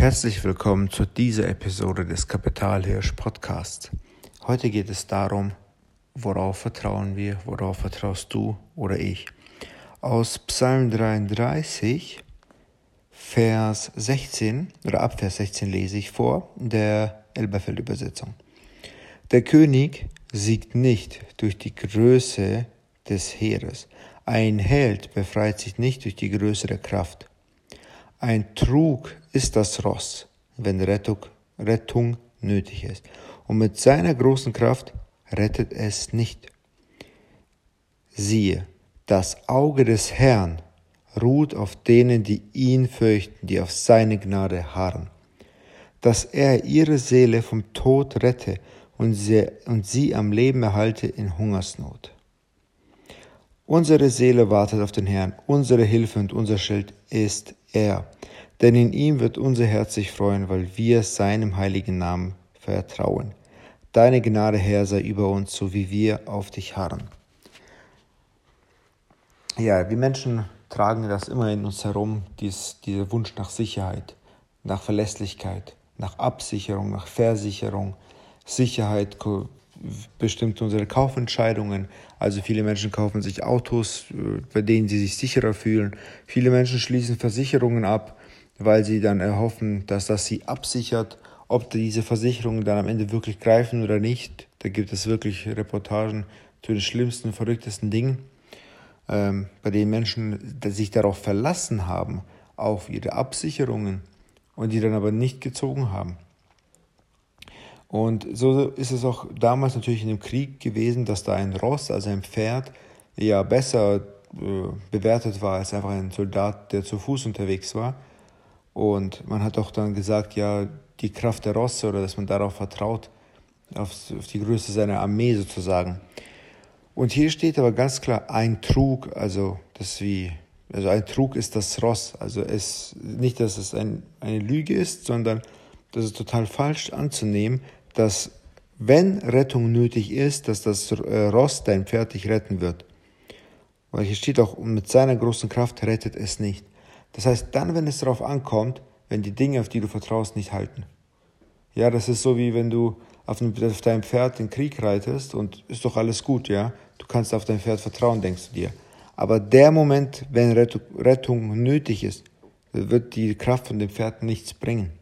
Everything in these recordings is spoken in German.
Herzlich willkommen zu dieser Episode des Kapitalhirsch Podcasts. Heute geht es darum, worauf vertrauen wir, worauf vertraust du oder ich. Aus Psalm 33, Vers 16 oder ab Vers 16 lese ich vor, der Elberfeld-Übersetzung. Der König siegt nicht durch die Größe des Heeres. Ein Held befreit sich nicht durch die größere Kraft. Ein Trug ist das Ross, wenn Rettung, Rettung nötig ist. Und mit seiner großen Kraft rettet es nicht. Siehe, das Auge des Herrn ruht auf denen, die ihn fürchten, die auf seine Gnade harren, dass er ihre Seele vom Tod rette und sie, und sie am Leben erhalte in Hungersnot. Unsere Seele wartet auf den Herrn, unsere Hilfe und unser Schild ist er. Denn in ihm wird unser Herz sich freuen, weil wir seinem heiligen Namen vertrauen. Deine Gnade, Herr, sei über uns, so wie wir auf dich harren. Ja, wir Menschen tragen das immer in uns herum, dies, dieser Wunsch nach Sicherheit, nach Verlässlichkeit, nach Absicherung, nach Versicherung. Sicherheit bestimmt unsere Kaufentscheidungen. Also viele Menschen kaufen sich Autos, äh, bei denen sie sich sicherer fühlen. Viele Menschen schließen Versicherungen ab, weil sie dann erhoffen, dass das sie absichert. Ob diese Versicherungen dann am Ende wirklich greifen oder nicht, da gibt es wirklich Reportagen zu den schlimmsten, verrücktesten Dingen, ähm, bei denen Menschen sich darauf verlassen haben, auf ihre Absicherungen und die dann aber nicht gezogen haben. Und so ist es auch damals natürlich in dem Krieg gewesen, dass da ein Ross, also ein Pferd, ja besser äh, bewertet war als einfach ein Soldat, der zu Fuß unterwegs war. Und man hat auch dann gesagt, ja, die Kraft der Rosse oder dass man darauf vertraut, auf, auf die Größe seiner Armee sozusagen. Und hier steht aber ganz klar ein Trug, also das wie, also ein Trug ist das Ross. Also es, nicht, dass es ein, eine Lüge ist, sondern das ist total falsch anzunehmen, dass wenn Rettung nötig ist, dass das äh, Ross dein Pferd dich retten wird. Weil hier steht auch, mit seiner großen Kraft rettet es nicht. Das heißt, dann, wenn es darauf ankommt, wenn die Dinge, auf die du vertraust, nicht halten. Ja, das ist so wie wenn du auf, auf deinem Pferd den Krieg reitest und ist doch alles gut, ja. Du kannst auf dein Pferd vertrauen, denkst du dir. Aber der Moment, wenn Rettung nötig ist, wird die Kraft von dem Pferd nichts bringen.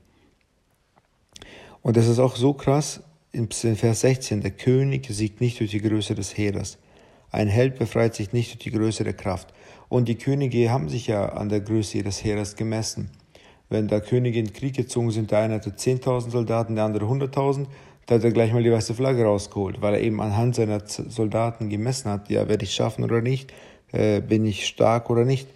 Und das ist auch so krass, in Vers 16, der König siegt nicht durch die Größe des Heeres. Ein Held befreit sich nicht durch die Größe der Kraft. Und die Könige haben sich ja an der Größe ihres Heeres gemessen. Wenn da Könige in den Krieg gezogen sind, der eine hatte 10.000 Soldaten, der andere 100.000, da hat er gleich mal die weiße Flagge rausgeholt, weil er eben anhand seiner Soldaten gemessen hat, ja, werde ich schaffen oder nicht, äh, bin ich stark oder nicht.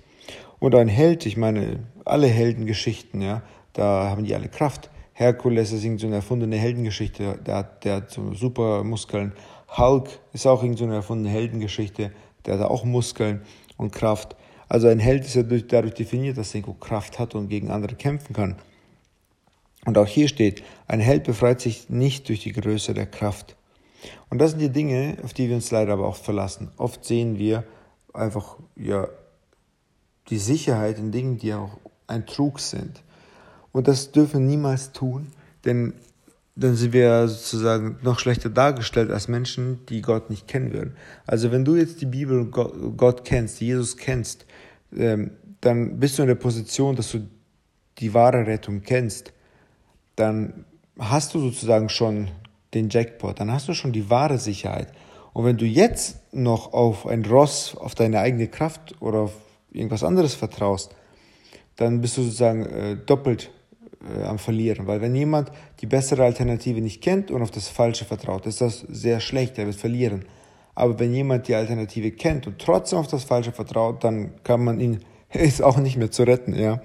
Und ein Held, ich meine, alle Heldengeschichten, ja, da haben die alle Kraft. Herkules ist so eine erfundene Heldengeschichte, der hat, der hat so super Muskeln. Hulk ist auch so eine erfundene Heldengeschichte, der hat auch Muskeln und Kraft. Also ein Held ist ja dadurch definiert, dass er Kraft hat und gegen andere kämpfen kann. Und auch hier steht, ein Held befreit sich nicht durch die Größe der Kraft. Und das sind die Dinge, auf die wir uns leider aber oft verlassen. Oft sehen wir einfach ja die Sicherheit in Dingen, die auch ein Trug sind. Und das dürfen wir niemals tun, denn dann sind wir sozusagen noch schlechter dargestellt als Menschen, die Gott nicht kennen würden. Also wenn du jetzt die Bibel und Gott kennst, Jesus kennst, ähm, dann bist du in der Position, dass du die wahre Rettung kennst. Dann hast du sozusagen schon den Jackpot, dann hast du schon die wahre Sicherheit. Und wenn du jetzt noch auf ein Ross, auf deine eigene Kraft oder auf irgendwas anderes vertraust, dann bist du sozusagen äh, doppelt äh, am Verlieren. Weil wenn jemand die bessere Alternative nicht kennt und auf das Falsche vertraut, ist das sehr schlecht, er wird verlieren. Aber wenn jemand die Alternative kennt und trotzdem auf das Falsche vertraut, dann kann man ihn, ist auch nicht mehr zu retten, ja.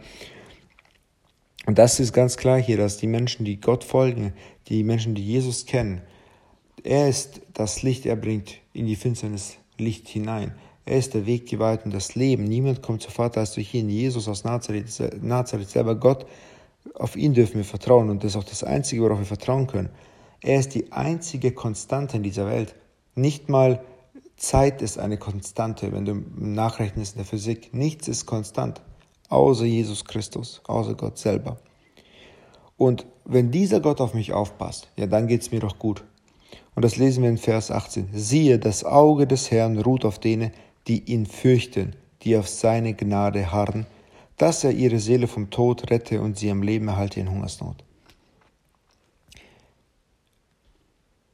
Und das ist ganz klar hier, dass die Menschen, die Gott folgen, die Menschen, die Jesus kennen, er ist das Licht, er bringt in die Finsternis Licht hinein. Er ist der Weg, die Wahrheit und das Leben. Niemand kommt zu Vater als durch ihn. Jesus aus Nazareth, Nazareth selber Gott auf ihn dürfen wir vertrauen und das ist auch das Einzige, worauf wir vertrauen können. Er ist die einzige Konstante in dieser Welt. Nicht mal Zeit ist eine Konstante, wenn du nachrechnest in der Physik. Nichts ist konstant, außer Jesus Christus, außer Gott selber. Und wenn dieser Gott auf mich aufpasst, ja, dann geht es mir doch gut. Und das lesen wir in Vers 18. Siehe, das Auge des Herrn ruht auf denen, die ihn fürchten, die auf seine Gnade harren, dass er ihre Seele vom Tod rette und sie am Leben erhalte in Hungersnot.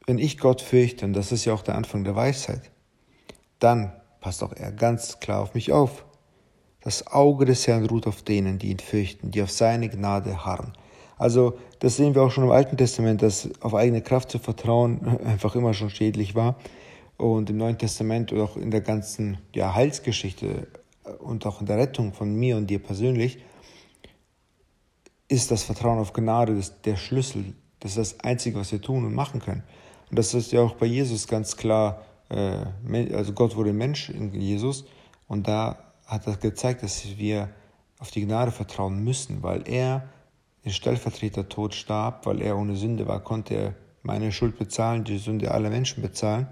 Wenn ich Gott fürchte, und das ist ja auch der Anfang der Weisheit, dann passt auch er ganz klar auf mich auf. Das Auge des Herrn ruht auf denen, die ihn fürchten, die auf seine Gnade harren. Also das sehen wir auch schon im Alten Testament, dass auf eigene Kraft zu vertrauen einfach immer schon schädlich war. Und im Neuen Testament oder auch in der ganzen ja, Heilsgeschichte und auch in der Rettung von mir und dir persönlich ist das Vertrauen auf Gnade das, der Schlüssel. Das ist das Einzige, was wir tun und machen können. Und das ist ja auch bei Jesus ganz klar. Äh, also Gott wurde Mensch in Jesus und da hat er gezeigt, dass wir auf die Gnade vertrauen müssen, weil er den Stellvertreter-Tod starb, weil er ohne Sünde war, konnte er meine Schuld bezahlen, die Sünde aller Menschen bezahlen.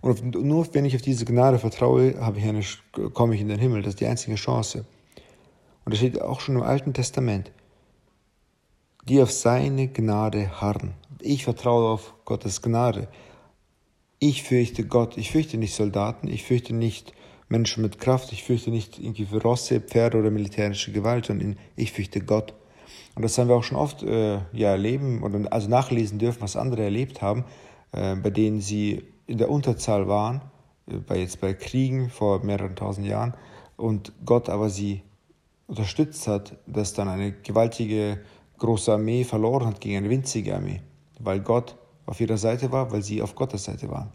Und nur wenn ich auf diese Gnade vertraue, eine, komme ich in den Himmel. Das ist die einzige Chance. Und das steht auch schon im Alten Testament. Die auf seine Gnade harren. Ich vertraue auf Gottes Gnade. Ich fürchte Gott. Ich fürchte nicht Soldaten. Ich fürchte nicht Menschen mit Kraft. Ich fürchte nicht irgendwie Rosse, Pferde oder militärische Gewalt, sondern ich fürchte Gott. Und das haben wir auch schon oft äh, ja, erleben oder also nachlesen dürfen, was andere erlebt haben, äh, bei denen sie in der Unterzahl waren, äh, bei jetzt bei Kriegen vor mehreren tausend Jahren, und Gott aber sie unterstützt hat, dass dann eine gewaltige große Armee verloren hat gegen eine winzige Armee, weil Gott auf ihrer Seite war, weil sie auf Gottes Seite waren.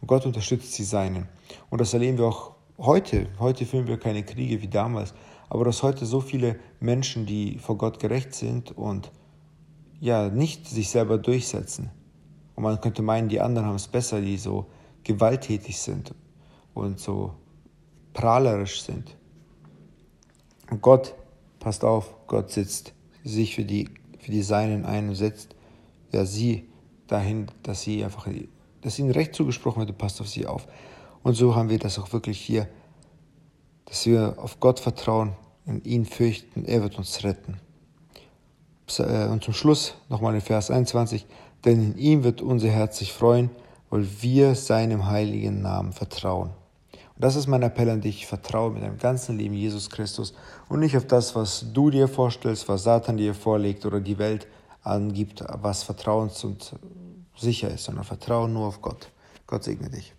Und Gott unterstützt die Seinen. Und das erleben wir auch heute, heute führen wir keine Kriege wie damals, aber dass heute so viele Menschen, die vor Gott gerecht sind und ja nicht sich selber durchsetzen. Und man könnte meinen, die anderen haben es besser, die so gewalttätig sind und so prahlerisch sind. Und Gott, passt auf, Gott sitzt sich für die, für die Seinen ein und setzt ja sie dahin, dass sie einfach, dass ihnen recht zugesprochen wird, passt auf sie auf. Und so haben wir das auch wirklich hier, dass wir auf Gott vertrauen, in ihn fürchten, er wird uns retten. Äh, und zum Schluss nochmal in Vers 21, denn in ihm wird unser Herz sich freuen, weil wir seinem heiligen Namen vertrauen. Und das ist mein Appell an dich, vertraue mit deinem ganzen Leben Jesus Christus und nicht auf das, was du dir vorstellst, was Satan dir vorlegt oder die Welt angibt, was vertrauens und sicher ist, sondern vertraue nur auf Gott. Gott segne dich.